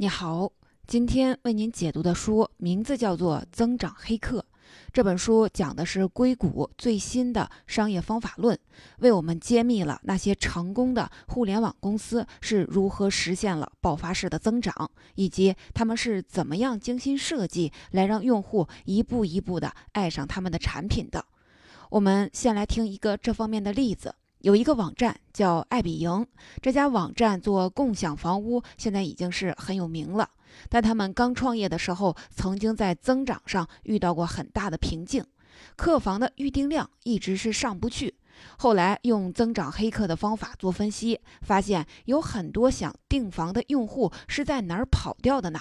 你好，今天为您解读的书名字叫做《增长黑客》。这本书讲的是硅谷最新的商业方法论，为我们揭秘了那些成功的互联网公司是如何实现了爆发式的增长，以及他们是怎么样精心设计来让用户一步一步的爱上他们的产品的。我们先来听一个这方面的例子。有一个网站叫爱彼迎，这家网站做共享房屋，现在已经是很有名了。但他们刚创业的时候，曾经在增长上遇到过很大的瓶颈，客房的预订量一直是上不去。后来用增长黑客的方法做分析，发现有很多想订房的用户是在哪儿跑掉的呢？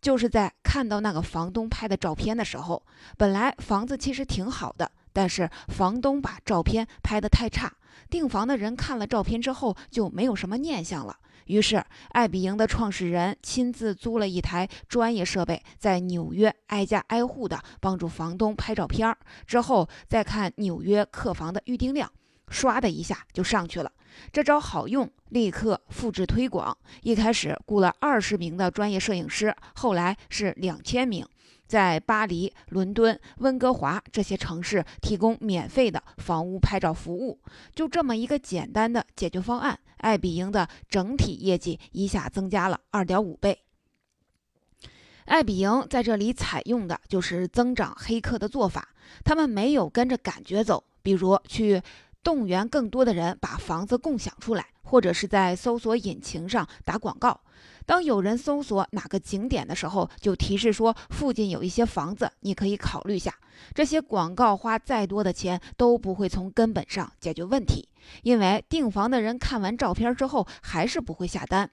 就是在看到那个房东拍的照片的时候，本来房子其实挺好的，但是房东把照片拍得太差。订房的人看了照片之后就没有什么念想了，于是爱彼迎的创始人亲自租了一台专业设备，在纽约挨家挨户的帮助房东拍照片儿，之后再看纽约客房的预订量，唰的一下就上去了。这招好用，立刻复制推广。一开始雇了二十名的专业摄影师，后来是两千名。在巴黎、伦敦、温哥华这些城市提供免费的房屋拍照服务，就这么一个简单的解决方案，爱彼迎的整体业绩一下增加了二点五倍。爱彼迎在这里采用的就是增长黑客的做法，他们没有跟着感觉走，比如去动员更多的人把房子共享出来，或者是在搜索引擎上打广告。当有人搜索哪个景点的时候，就提示说附近有一些房子，你可以考虑下。这些广告花再多的钱都不会从根本上解决问题，因为订房的人看完照片之后还是不会下单。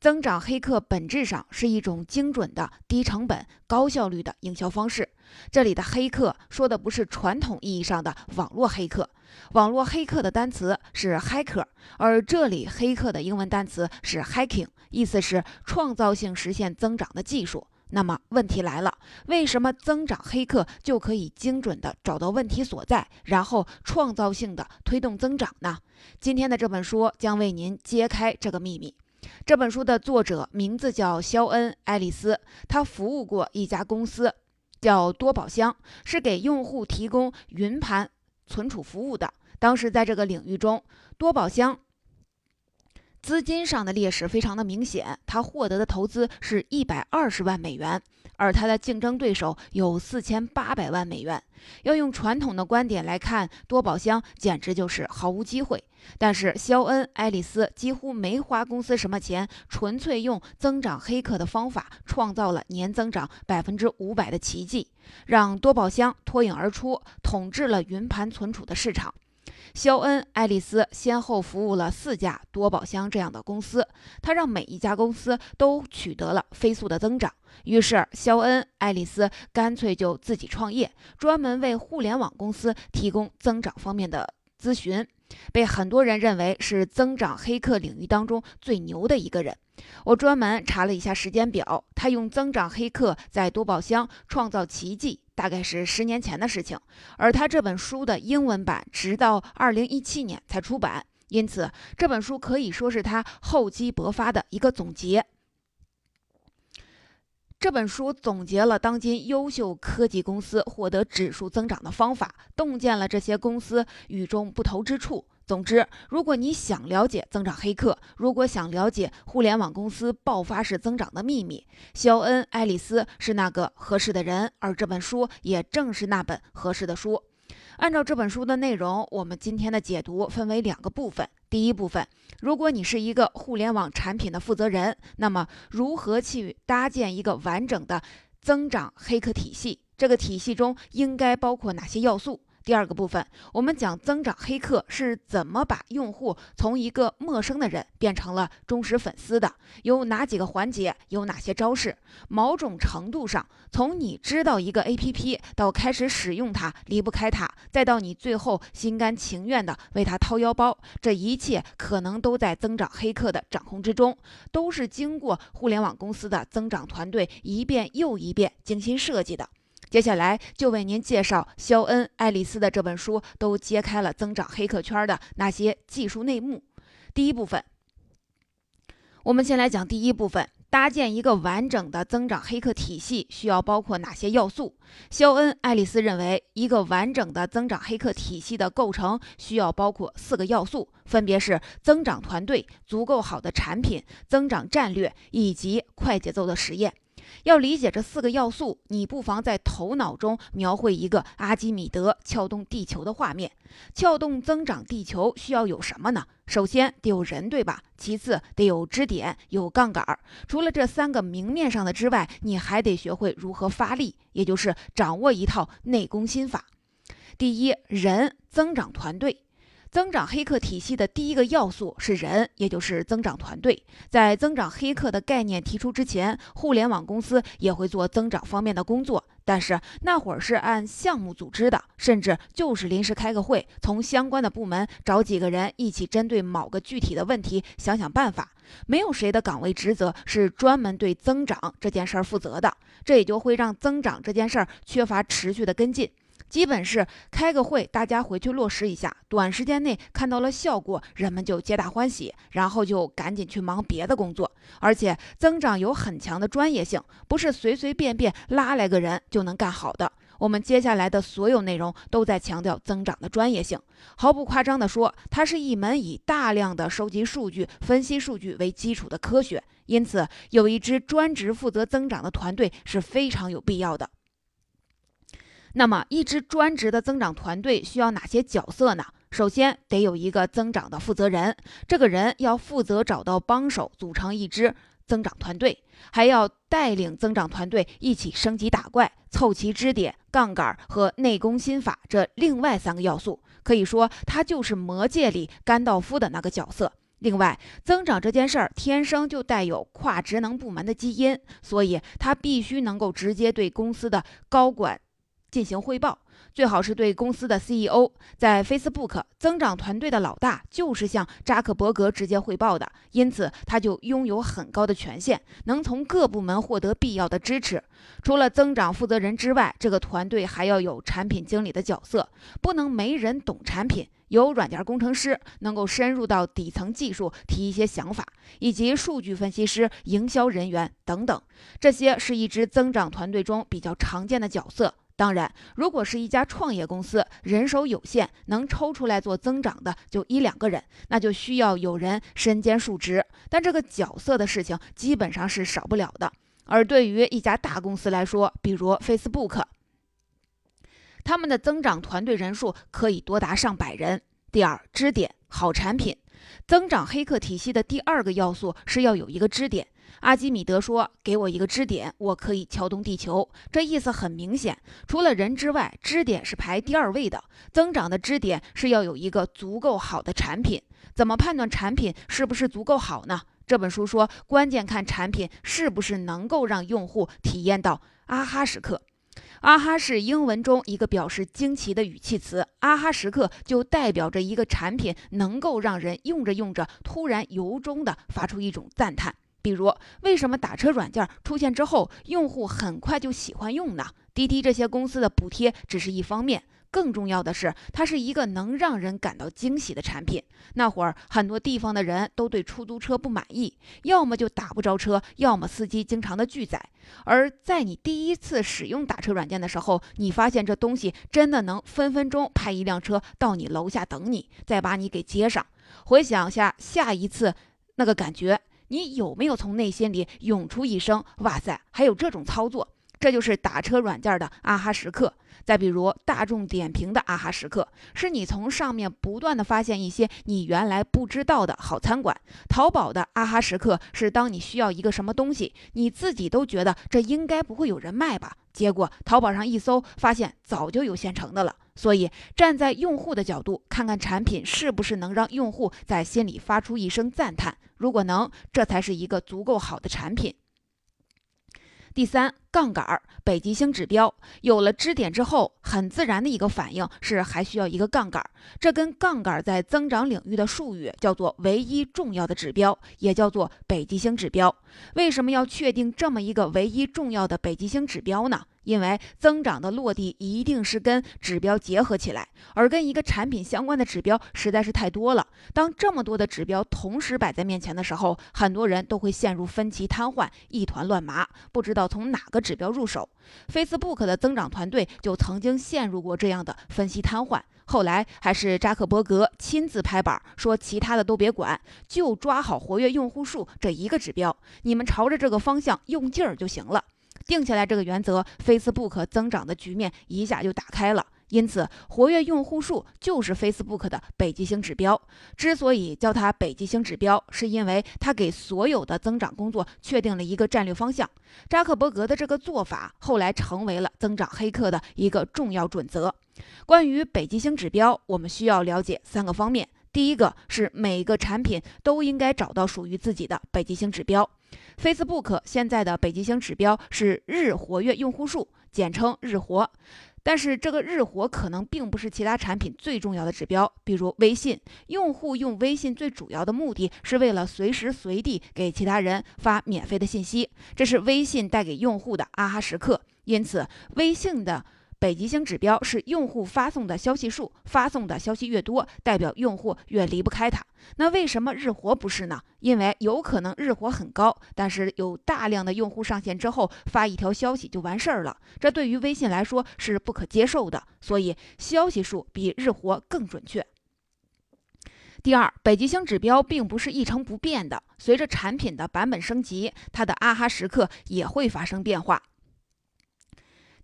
增长黑客本质上是一种精准的、低成本、高效率的营销方式。这里的黑客说的不是传统意义上的网络黑客，网络黑客的单词是 hacker，而这里黑客的英文单词是 hacking，意思是创造性实现增长的技术。那么问题来了，为什么增长黑客就可以精准地找到问题所在，然后创造性的推动增长呢？今天的这本书将为您揭开这个秘密。这本书的作者名字叫肖恩·爱丽丝，他服务过一家公司，叫多宝箱，是给用户提供云盘存储服务的。当时在这个领域中，多宝箱资金上的劣势非常的明显，他获得的投资是一百二十万美元。而他的竞争对手有四千八百万美元。要用传统的观点来看，多宝箱简直就是毫无机会。但是肖恩·爱丽丝几乎没花公司什么钱，纯粹用增长黑客的方法，创造了年增长百分之五百的奇迹，让多宝箱脱颖而出，统治了云盘存储的市场。肖恩·爱丽丝先后服务了四家多宝箱这样的公司，他让每一家公司都取得了飞速的增长。于是，肖恩·爱丽丝干脆就自己创业，专门为互联网公司提供增长方面的咨询，被很多人认为是增长黑客领域当中最牛的一个人。我专门查了一下时间表，他用增长黑客在多宝箱创造奇迹。大概是十年前的事情，而他这本书的英文版直到二零一七年才出版，因此这本书可以说是他厚积薄发的一个总结。这本书总结了当今优秀科技公司获得指数增长的方法，洞见了这些公司与众不同之处。总之，如果你想了解增长黑客，如果想了解互联网公司爆发式增长的秘密，肖恩·爱丽丝是那个合适的人，而这本书也正是那本合适的书。按照这本书的内容，我们今天的解读分为两个部分。第一部分，如果你是一个互联网产品的负责人，那么如何去搭建一个完整的增长黑客体系？这个体系中应该包括哪些要素？第二个部分，我们讲增长黑客是怎么把用户从一个陌生的人变成了忠实粉丝的，有哪几个环节，有哪些招式。某种程度上，从你知道一个 APP 到开始使用它，离不开它，再到你最后心甘情愿的为它掏腰包，这一切可能都在增长黑客的掌控之中，都是经过互联网公司的增长团队一遍又一遍精心设计的。接下来就为您介绍肖恩·爱丽丝的这本书，都揭开了增长黑客圈的那些技术内幕。第一部分，我们先来讲第一部分，搭建一个完整的增长黑客体系需要包括哪些要素？肖恩·爱丽丝认为，一个完整的增长黑客体系的构成需要包括四个要素，分别是增长团队、足够好的产品、增长战略以及快节奏的实验。要理解这四个要素，你不妨在头脑中描绘一个阿基米德撬动地球的画面。撬动增长地球需要有什么呢？首先得有人，对吧？其次得有支点，有杠杆。除了这三个明面上的之外，你还得学会如何发力，也就是掌握一套内功心法。第一，人增长团队。增长黑客体系的第一个要素是人，也就是增长团队。在增长黑客的概念提出之前，互联网公司也会做增长方面的工作，但是那会儿是按项目组织的，甚至就是临时开个会，从相关的部门找几个人一起针对某个具体的问题想想办法。没有谁的岗位职责是专门对增长这件事儿负责的，这也就会让增长这件事儿缺乏持续的跟进。基本是开个会，大家回去落实一下，短时间内看到了效果，人们就皆大欢喜，然后就赶紧去忙别的工作。而且增长有很强的专业性，不是随随便便拉来个人就能干好的。我们接下来的所有内容都在强调增长的专业性，毫不夸张地说，它是一门以大量的收集数据、分析数据为基础的科学。因此，有一支专职负责增长的团队是非常有必要的。那么，一支专职的增长团队需要哪些角色呢？首先得有一个增长的负责人，这个人要负责找到帮手，组成一支增长团队，还要带领增长团队一起升级打怪，凑齐支点、杠杆和内功心法这另外三个要素。可以说，他就是魔界里甘道夫的那个角色。另外，增长这件事儿天生就带有跨职能部门的基因，所以他必须能够直接对公司的高管。进行汇报，最好是对公司的 CEO。在 Facebook 增长团队的老大就是向扎克伯格直接汇报的，因此他就拥有很高的权限，能从各部门获得必要的支持。除了增长负责人之外，这个团队还要有产品经理的角色，不能没人懂产品。有软件工程师能够深入到底层技术提一些想法，以及数据分析师、营销人员等等，这些是一支增长团队中比较常见的角色。当然，如果是一家创业公司，人手有限，能抽出来做增长的就一两个人，那就需要有人身兼数职。但这个角色的事情基本上是少不了的。而对于一家大公司来说，比如 Facebook，他们的增长团队人数可以多达上百人。第二，支点好产品，增长黑客体系的第二个要素是要有一个支点。阿基米德说：“给我一个支点，我可以撬动地球。”这意思很明显，除了人之外，支点是排第二位的。增长的支点是要有一个足够好的产品。怎么判断产品是不是足够好呢？这本书说，关键看产品是不是能够让用户体验到啊哈时刻。啊哈是英文中一个表示惊奇的语气词，啊哈时刻就代表着一个产品能够让人用着用着突然由衷的发出一种赞叹。比如，为什么打车软件出现之后，用户很快就喜欢用呢？滴滴这些公司的补贴只是一方面，更重要的是，它是一个能让人感到惊喜的产品。那会儿，很多地方的人都对出租车不满意，要么就打不着车，要么司机经常的拒载。而在你第一次使用打车软件的时候，你发现这东西真的能分分钟派一辆车到你楼下等你，再把你给接上。回想下下一次那个感觉。你有没有从内心里涌出一声“哇塞”？还有这种操作，这就是打车软件的啊哈时刻。再比如大众点评的啊哈时刻，是你从上面不断的发现一些你原来不知道的好餐馆。淘宝的啊哈时刻是当你需要一个什么东西，你自己都觉得这应该不会有人卖吧，结果淘宝上一搜，发现早就有现成的了。所以站在用户的角度，看看产品是不是能让用户在心里发出一声赞叹。如果能，这才是一个足够好的产品。第三，杠杆、北极星指标。有了支点之后，很自然的一个反应是还需要一个杠杆。这跟杠杆在增长领域的术语叫做唯一重要的指标，也叫做北极星指标。为什么要确定这么一个唯一重要的北极星指标呢？因为增长的落地一定是跟指标结合起来，而跟一个产品相关的指标实在是太多了。当这么多的指标同时摆在面前的时候，很多人都会陷入分歧瘫痪、一团乱麻，不知道从哪个指标入手。Facebook 的增长团队就曾经陷入过这样的分析瘫痪，后来还是扎克伯格亲自拍板说，其他的都别管，就抓好活跃用户数这一个指标，你们朝着这个方向用劲儿就行了。定下来这个原则，Facebook 增长的局面一下就打开了。因此，活跃用户数就是 Facebook 的北极星指标。之所以叫它北极星指标，是因为它给所有的增长工作确定了一个战略方向。扎克伯格的这个做法后来成为了增长黑客的一个重要准则。关于北极星指标，我们需要了解三个方面。第一个是每个产品都应该找到属于自己的北极星指标。Facebook 现在的北极星指标是日活跃用户数，简称日活。但是这个日活可能并不是其他产品最重要的指标。比如微信，用户用微信最主要的目的是为了随时随地给其他人发免费的信息，这是微信带给用户的啊哈时刻。因此，微信的。北极星指标是用户发送的消息数，发送的消息越多，代表用户越离不开它。那为什么日活不是呢？因为有可能日活很高，但是有大量的用户上线之后发一条消息就完事儿了，这对于微信来说是不可接受的。所以消息数比日活更准确。第二，北极星指标并不是一成不变的，随着产品的版本升级，它的啊哈时刻也会发生变化。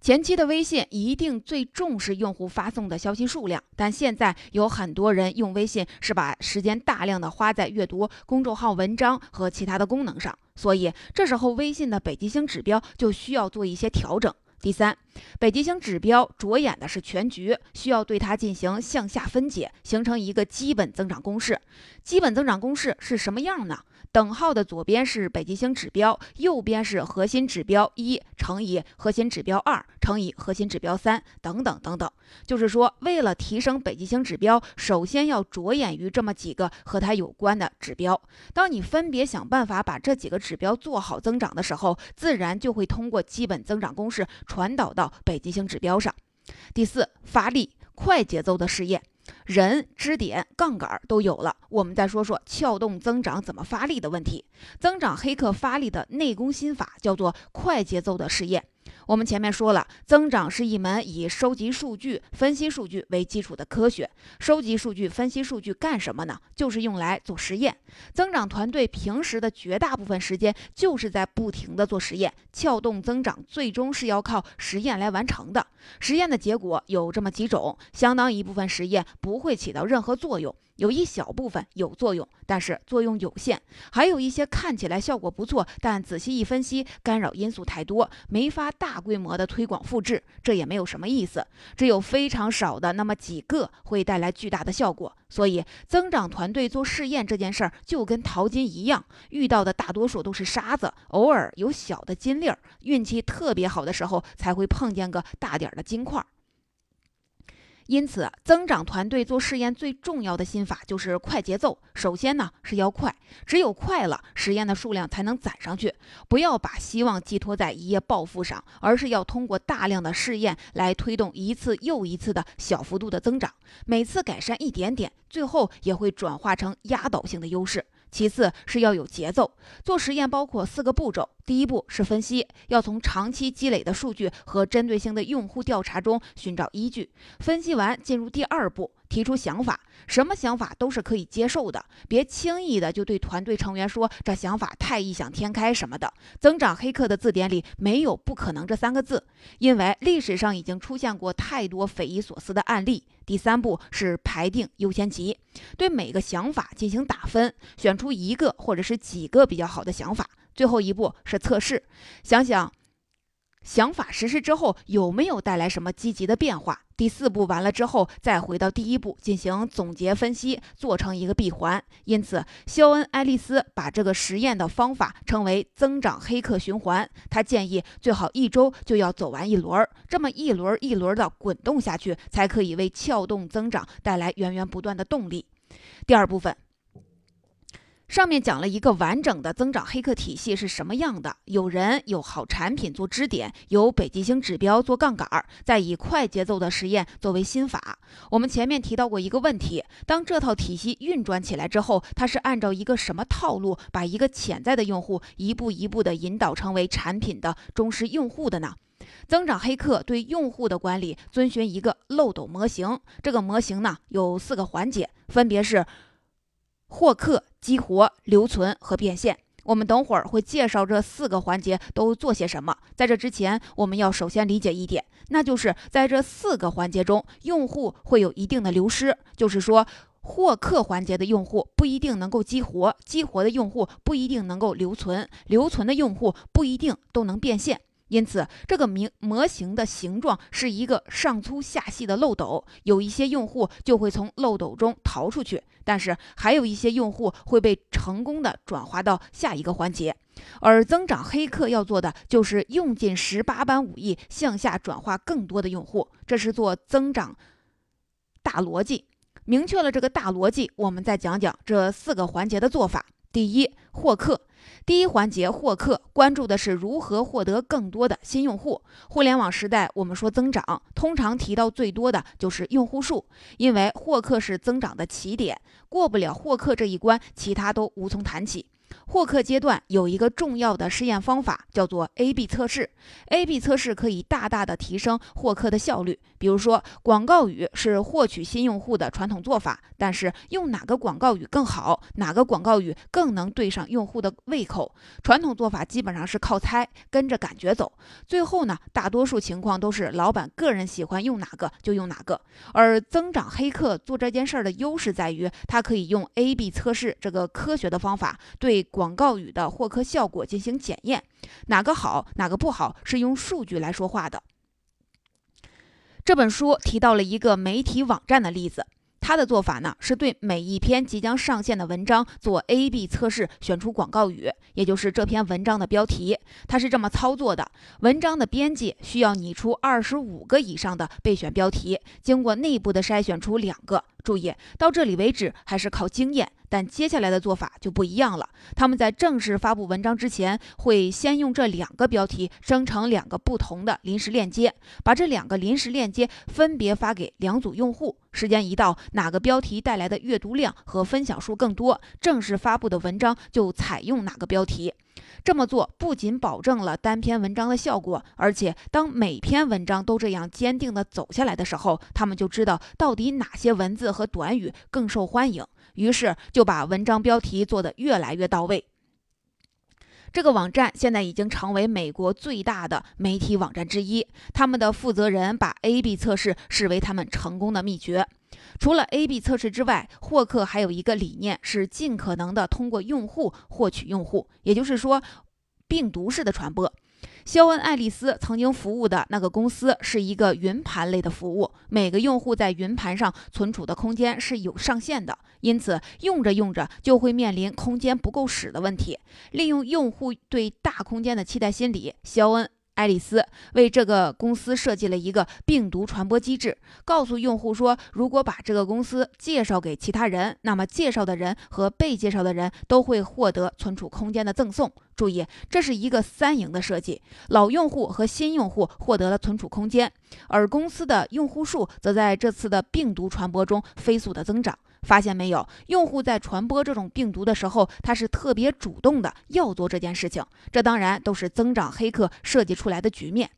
前期的微信一定最重视用户发送的消息数量，但现在有很多人用微信是把时间大量的花在阅读公众号文章和其他的功能上，所以这时候微信的北极星指标就需要做一些调整。第三，北极星指标着眼的是全局，需要对它进行向下分解，形成一个基本增长公式。基本增长公式是什么样呢？等号的左边是北极星指标，右边是核心指标一乘以核心指标二乘以核心指标三，等等等等。就是说，为了提升北极星指标，首先要着眼于这么几个和它有关的指标。当你分别想办法把这几个指标做好增长的时候，自然就会通过基本增长公式传导到北极星指标上。第四，发力，快节奏的试验。人、支点、杠杆都有了，我们再说说撬动增长怎么发力的问题。增长黑客发力的内功心法叫做快节奏的试验。我们前面说了，增长是一门以收集数据、分析数据为基础的科学。收集数据、分析数据干什么呢？就是用来做实验。增长团队平时的绝大部分时间就是在不停的做实验，撬动增长最终是要靠实验来完成的。实验的结果有这么几种，相当一部分实验不会起到任何作用。有一小部分有作用，但是作用有限；还有一些看起来效果不错，但仔细一分析，干扰因素太多，没法大规模的推广复制，这也没有什么意思。只有非常少的那么几个会带来巨大的效果。所以，增长团队做试验这件事儿就跟淘金一样，遇到的大多数都是沙子，偶尔有小的金粒儿，运气特别好的时候才会碰见个大点儿的金块儿。因此，增长团队做试验最重要的心法就是快节奏。首先呢是要快，只有快了，实验的数量才能攒上去。不要把希望寄托在一夜暴富上，而是要通过大量的试验来推动一次又一次的小幅度的增长。每次改善一点点，最后也会转化成压倒性的优势。其次是要有节奏，做实验包括四个步骤。第一步是分析，要从长期积累的数据和针对性的用户调查中寻找依据。分析完，进入第二步，提出想法，什么想法都是可以接受的，别轻易的就对团队成员说这想法太异想天开什么的。增长黑客的字典里没有不可能这三个字，因为历史上已经出现过太多匪夷所思的案例。第三步是排定优先级，对每个想法进行打分，选出一个或者是几个比较好的想法。最后一步是测试，想想想法实施之后有没有带来什么积极的变化。第四步完了之后，再回到第一步进行总结分析，做成一个闭环。因此，肖恩·爱丽丝把这个实验的方法称为增长黑客循环。他建议最好一周就要走完一轮，这么一轮一轮的滚动下去，才可以为撬动增长带来源源不断的动力。第二部分。上面讲了一个完整的增长黑客体系是什么样的，有人有好产品做支点，有北极星指标做杠杆儿，再以快节奏的实验作为心法。我们前面提到过一个问题：当这套体系运转起来之后，它是按照一个什么套路，把一个潜在的用户一步一步的引导成为产品的忠实用户的呢？增长黑客对用户的管理遵循一个漏斗模型，这个模型呢有四个环节，分别是。获客、激活、留存和变现，我们等会儿会介绍这四个环节都做些什么。在这之前，我们要首先理解一点，那就是在这四个环节中，用户会有一定的流失。就是说，获客环节的用户不一定能够激活，激活的用户不一定能够留存，留存的用户不一定都能变现。因此，这个模模型的形状是一个上粗下细的漏斗，有一些用户就会从漏斗中逃出去，但是还有一些用户会被成功的转化到下一个环节。而增长黑客要做的就是用尽十八般武艺，向下转化更多的用户，这是做增长大逻辑。明确了这个大逻辑，我们再讲讲这四个环节的做法。第一，获客。第一环节获客，关注的是如何获得更多的新用户。互联网时代，我们说增长，通常提到最多的就是用户数，因为获客是增长的起点，过不了获客这一关，其他都无从谈起。获客阶段有一个重要的试验方法，叫做 A/B 测试。A/B 测试可以大大的提升获客的效率。比如说，广告语是获取新用户的传统做法，但是用哪个广告语更好，哪个广告语更能对上用户的胃口？传统做法基本上是靠猜，跟着感觉走。最后呢，大多数情况都是老板个人喜欢用哪个就用哪个。而增长黑客做这件事儿的优势在于，它可以用 A/B 测试这个科学的方法对。广告语的获客效果进行检验，哪个好，哪个不好，是用数据来说话的。这本书提到了一个媒体网站的例子，他的做法呢，是对每一篇即将上线的文章做 A/B 测试，选出广告语，也就是这篇文章的标题。他是这么操作的：文章的编辑需要拟出二十五个以上的备选标题，经过内部的筛选出两个。注意，到这里为止还是靠经验。但接下来的做法就不一样了。他们在正式发布文章之前，会先用这两个标题生成两个不同的临时链接，把这两个临时链接分别发给两组用户。时间一到，哪个标题带来的阅读量和分享数更多，正式发布的文章就采用哪个标题。这么做不仅保证了单篇文章的效果，而且当每篇文章都这样坚定地走下来的时候，他们就知道到底哪些文字和短语更受欢迎。于是就把文章标题做得越来越到位。这个网站现在已经成为美国最大的媒体网站之一。他们的负责人把 A/B 测试视为他们成功的秘诀。除了 A/B 测试之外，获客还有一个理念是尽可能的通过用户获取用户，也就是说，病毒式的传播。肖恩·爱丽丝曾经服务的那个公司是一个云盘类的服务，每个用户在云盘上存储的空间是有上限的，因此用着用着就会面临空间不够使的问题。利用用户对大空间的期待心理，肖恩。爱丽丝为这个公司设计了一个病毒传播机制，告诉用户说，如果把这个公司介绍给其他人，那么介绍的人和被介绍的人都会获得存储空间的赠送。注意，这是一个三赢的设计：老用户和新用户获得了存储空间，而公司的用户数则在这次的病毒传播中飞速的增长。发现没有，用户在传播这种病毒的时候，他是特别主动的要做这件事情。这当然都是增长黑客设计出来的局面。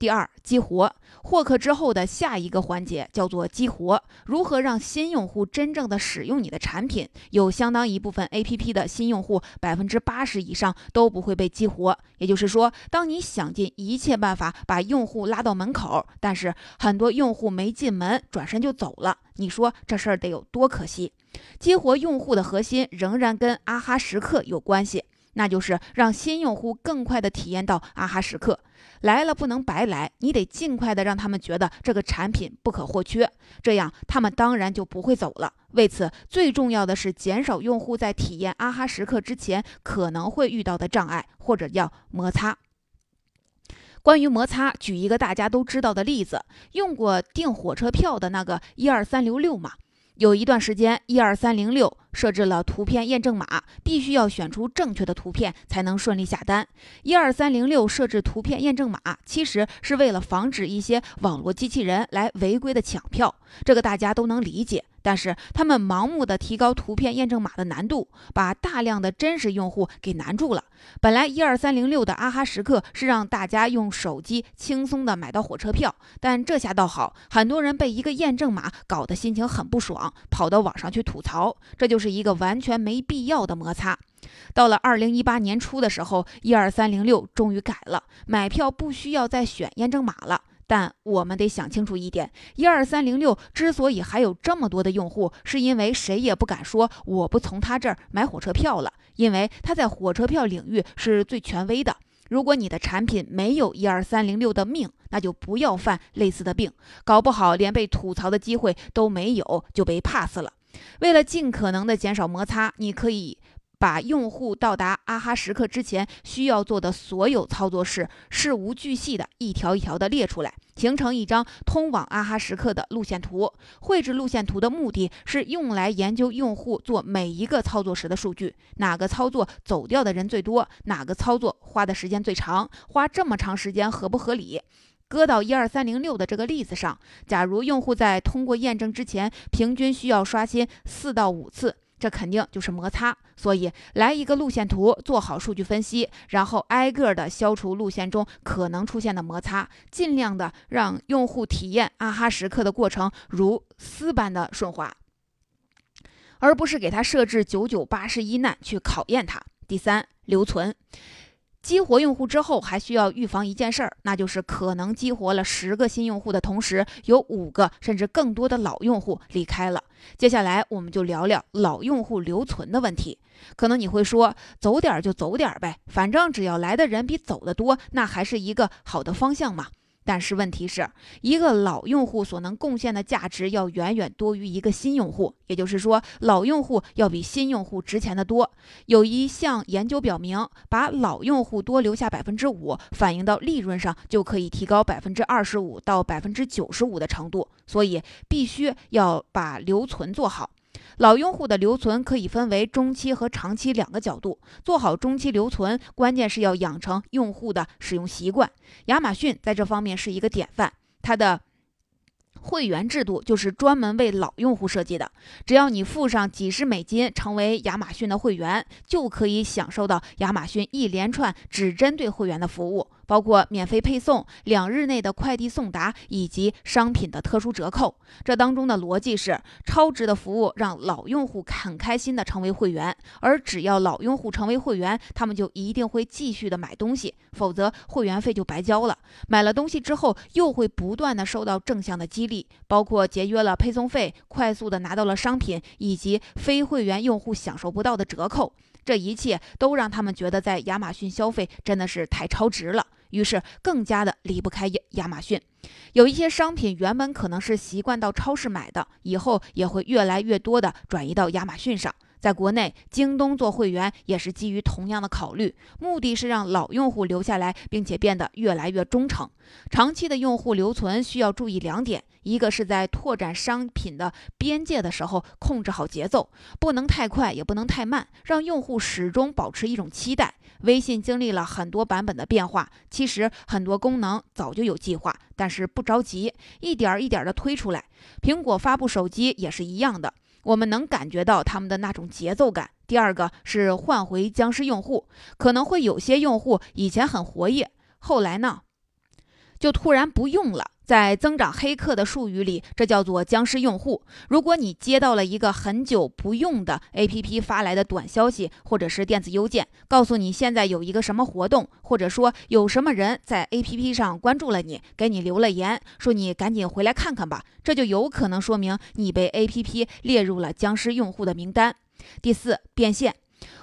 第二，激活获客之后的下一个环节叫做激活。如何让新用户真正的使用你的产品？有相当一部分 APP 的新用户，百分之八十以上都不会被激活。也就是说，当你想尽一切办法把用户拉到门口，但是很多用户没进门，转身就走了。你说这事儿得有多可惜？激活用户的核心仍然跟阿哈时刻有关系。那就是让新用户更快的体验到啊哈时刻。来了不能白来，你得尽快的让他们觉得这个产品不可或缺，这样他们当然就不会走了。为此，最重要的是减少用户在体验啊哈时刻之前可能会遇到的障碍，或者叫摩擦。关于摩擦，举一个大家都知道的例子，用过订火车票的那个一二三六六嘛。有一段时间，一二三零六设置了图片验证码，必须要选出正确的图片才能顺利下单。一二三零六设置图片验证码，其实是为了防止一些网络机器人来违规的抢票，这个大家都能理解。但是他们盲目的提高图片验证码的难度，把大量的真实用户给难住了。本来一二三零六的阿哈时刻是让大家用手机轻松的买到火车票，但这下倒好，很多人被一个验证码搞得心情很不爽，跑到网上去吐槽，这就是一个完全没必要的摩擦。到了二零一八年初的时候，一二三零六终于改了，买票不需要再选验证码了。但我们得想清楚一点，一二三零六之所以还有这么多的用户，是因为谁也不敢说我不从他这儿买火车票了，因为他在火车票领域是最权威的。如果你的产品没有一二三零六的命，那就不要犯类似的病，搞不好连被吐槽的机会都没有，就被 pass 了。为了尽可能的减少摩擦，你可以。把用户到达阿哈时刻之前需要做的所有操作事事无巨细的一条一条的列出来，形成一张通往阿哈时刻的路线图。绘制路线图的目的是用来研究用户做每一个操作时的数据，哪个操作走掉的人最多，哪个操作花的时间最长，花这么长时间合不合理？搁到一二三零六的这个例子上，假如用户在通过验证之前平均需要刷新四到五次。这肯定就是摩擦，所以来一个路线图，做好数据分析，然后挨个的消除路线中可能出现的摩擦，尽量的让用户体验啊哈时刻的过程如丝般的顺滑，而不是给他设置九九八十一难去考验他。第三，留存。激活用户之后，还需要预防一件事儿，那就是可能激活了十个新用户的同时，有五个甚至更多的老用户离开了。接下来，我们就聊聊老用户留存的问题。可能你会说，走点儿就走点儿呗，反正只要来的人比走的多，那还是一个好的方向嘛。但是问题是一个老用户所能贡献的价值要远远多于一个新用户，也就是说，老用户要比新用户值钱的多。有一项研究表明，把老用户多留下百分之五，反映到利润上就可以提高百分之二十五到百分之九十五的程度。所以，必须要把留存做好。老用户的留存可以分为中期和长期两个角度。做好中期留存，关键是要养成用户的使用习惯。亚马逊在这方面是一个典范，它的。会员制度就是专门为老用户设计的，只要你付上几十美金成为亚马逊的会员，就可以享受到亚马逊一连串只针对会员的服务，包括免费配送、两日内的快递送达以及商品的特殊折扣。这当中的逻辑是，超值的服务让老用户很开心的成为会员，而只要老用户成为会员，他们就一定会继续的买东西，否则会员费就白交了。买了东西之后，又会不断的受到正向的激。励包括节约了配送费，快速的拿到了商品，以及非会员用户享受不到的折扣，这一切都让他们觉得在亚马逊消费真的是太超值了，于是更加的离不开亚亚马逊。有一些商品原本可能是习惯到超市买的，以后也会越来越多的转移到亚马逊上。在国内，京东做会员也是基于同样的考虑，目的是让老用户留下来，并且变得越来越忠诚。长期的用户留存需要注意两点：一个是在拓展商品的边界的时候，控制好节奏，不能太快，也不能太慢，让用户始终保持一种期待。微信经历了很多版本的变化，其实很多功能早就有计划，但是不着急，一点一点的推出来。苹果发布手机也是一样的。我们能感觉到他们的那种节奏感。第二个是换回僵尸用户，可能会有些用户以前很活跃，后来呢，就突然不用了。在增长黑客的术语里，这叫做僵尸用户。如果你接到了一个很久不用的 APP 发来的短消息或者是电子邮件，告诉你现在有一个什么活动，或者说有什么人在 APP 上关注了你，给你留了言，说你赶紧回来看看吧，这就有可能说明你被 APP 列入了僵尸用户的名单。第四，变现。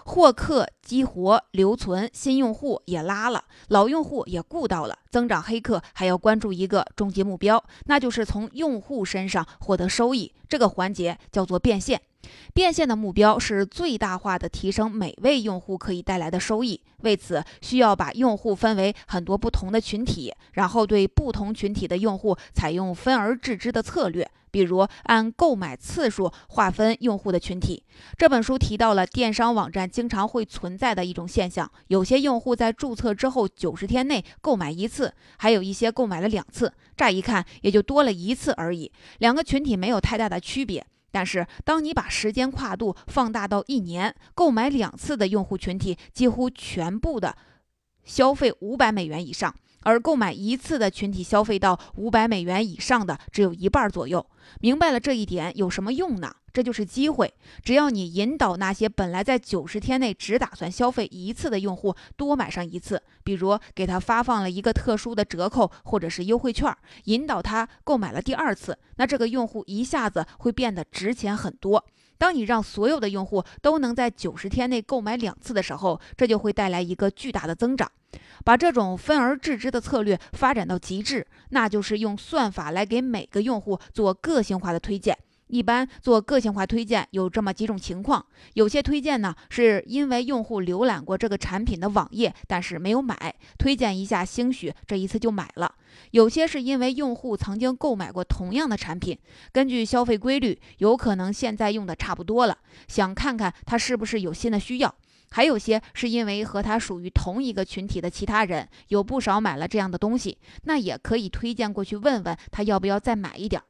获客、激活、留存，新用户也拉了，老用户也顾到了。增长黑客还要关注一个终极目标，那就是从用户身上获得收益。这个环节叫做变现。变现的目标是最大化的提升每位用户可以带来的收益。为此，需要把用户分为很多不同的群体，然后对不同群体的用户采用分而治之的策略。比如按购买次数划分用户的群体。这本书提到了电商网站经常会存在的一种现象：有些用户在注册之后九十天内购买一次，还有一些购买了两次。乍一看也就多了一次而已，两个群体没有太大的区别。但是当你把时间跨度放大到一年，购买两次的用户群体几乎全部的消费五百美元以上。而购买一次的群体消费到五百美元以上的只有一半左右。明白了这一点有什么用呢？这就是机会。只要你引导那些本来在九十天内只打算消费一次的用户多买上一次，比如给他发放了一个特殊的折扣或者是优惠券，引导他购买了第二次，那这个用户一下子会变得值钱很多。当你让所有的用户都能在九十天内购买两次的时候，这就会带来一个巨大的增长。把这种分而治之的策略发展到极致，那就是用算法来给每个用户做个性化的推荐。一般做个性化推荐有这么几种情况：有些推荐呢是因为用户浏览过这个产品的网页，但是没有买，推荐一下，兴许这一次就买了；有些是因为用户曾经购买过同样的产品，根据消费规律，有可能现在用的差不多了，想看看他是不是有新的需要。还有些是因为和他属于同一个群体的其他人有不少买了这样的东西，那也可以推荐过去问问他要不要再买一点。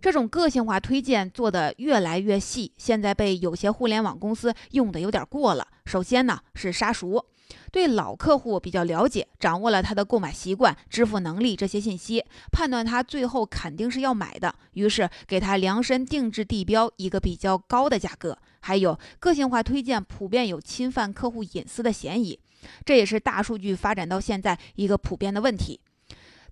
这种个性化推荐做得越来越细，现在被有些互联网公司用的有点过了。首先呢是杀熟。对老客户比较了解，掌握了他的购买习惯、支付能力这些信息，判断他最后肯定是要买的，于是给他量身定制地标一个比较高的价格。还有个性化推荐普遍有侵犯客户隐私的嫌疑，这也是大数据发展到现在一个普遍的问题。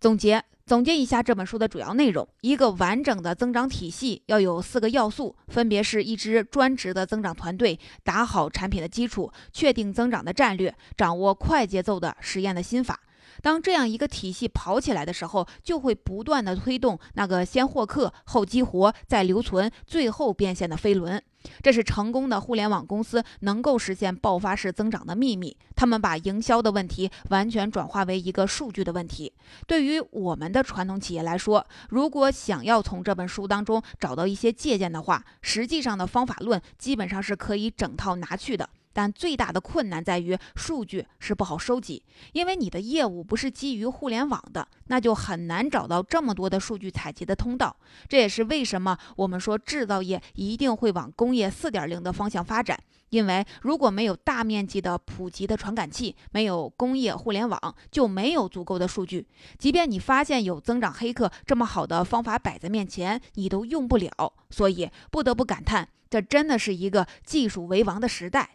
总结。总结一下这本书的主要内容：一个完整的增长体系要有四个要素，分别是一支专职的增长团队，打好产品的基础，确定增长的战略，掌握快节奏的实验的心法。当这样一个体系跑起来的时候，就会不断的推动那个先获客后激活再留存最后变现的飞轮。这是成功的互联网公司能够实现爆发式增长的秘密。他们把营销的问题完全转化为一个数据的问题。对于我们的传统企业来说，如果想要从这本书当中找到一些借鉴的话，实际上的方法论基本上是可以整套拿去的。但最大的困难在于数据是不好收集，因为你的业务不是基于互联网的，那就很难找到这么多的数据采集的通道。这也是为什么我们说制造业一定会往工业四点零的方向发展，因为如果没有大面积的普及的传感器，没有工业互联网，就没有足够的数据。即便你发现有增长黑客这么好的方法摆在面前，你都用不了。所以不得不感叹，这真的是一个技术为王的时代。